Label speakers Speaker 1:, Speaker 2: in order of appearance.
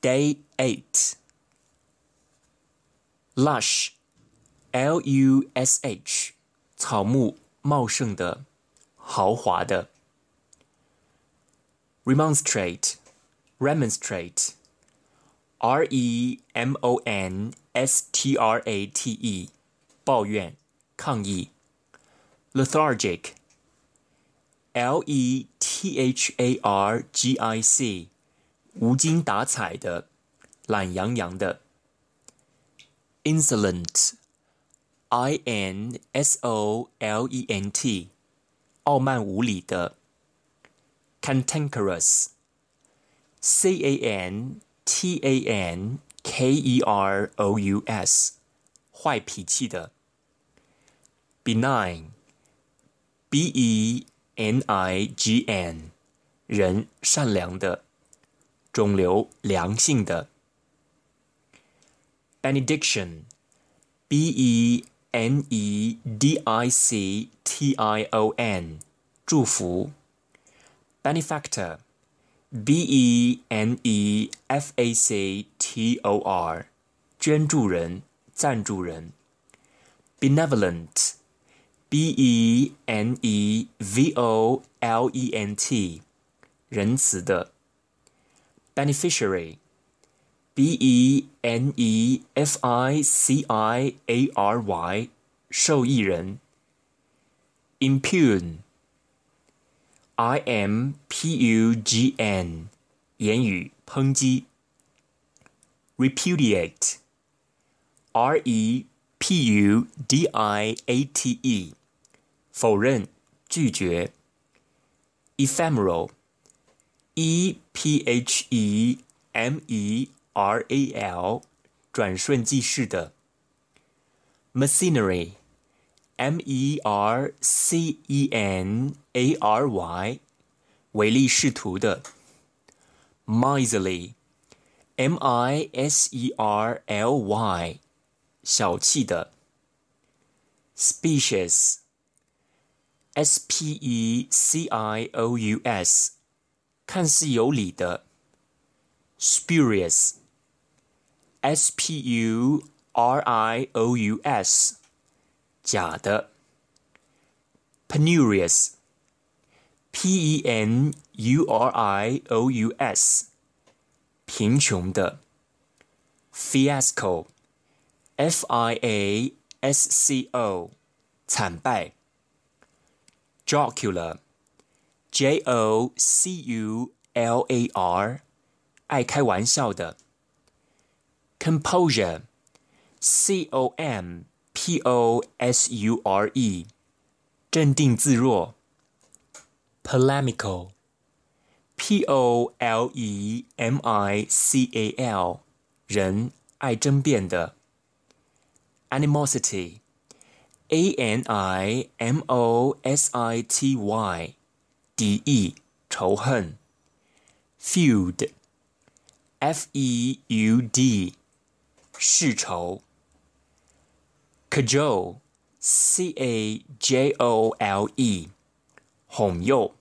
Speaker 1: Day eight. Lush, L-U-S-H，草木茂盛的，豪华的。Remonstrate, remonstrate, R-E-M-O-N-S-T-R-A-T-E，抱怨、抗议。Lethargic, L-E-T-H-A-R-G-I-C。 无精打采的，懒洋洋的。insolent，i n s o l e n t，傲慢无礼的。cantankerous，c a n t a n k e r o u s，坏脾气的。benign，b e n i g n，人善良的。肿瘤良性的。benediction，b e n e d i c t i o n，祝福。benefactor，b e n e f a c t o r，捐助人、赞助人。benevolent，b e n e v o l e n t，仁慈的。beneficiary, b e n e f i c i a r y，受益人。impugn, i m p u g n，言语抨击。repudiate, r e p u d i a t e，否认、拒绝。ephemeral。 e p h e m e r a l，转瞬即逝的。Mercenary，m e r c e n a r y，唯利是图的。Miserly，m i s e r l y，小气的。Specious，s p e c i o u s。 看似有理的，spurious，s p u r i o u s，假的，penurious，p e n u r i o u s，贫穷的，fiasco，f i a s c o，惨败，jocular。 J O C U L A R，爱开玩笑的。Composure，C O M P O S U R E，镇定自若。Polemical，P O L E M I C A L，人爱争辩的。Animosity，A N I M O S I T Y。 敌意、仇恨；feud，f e u d，世仇；cajole，c a j o l e，哄诱。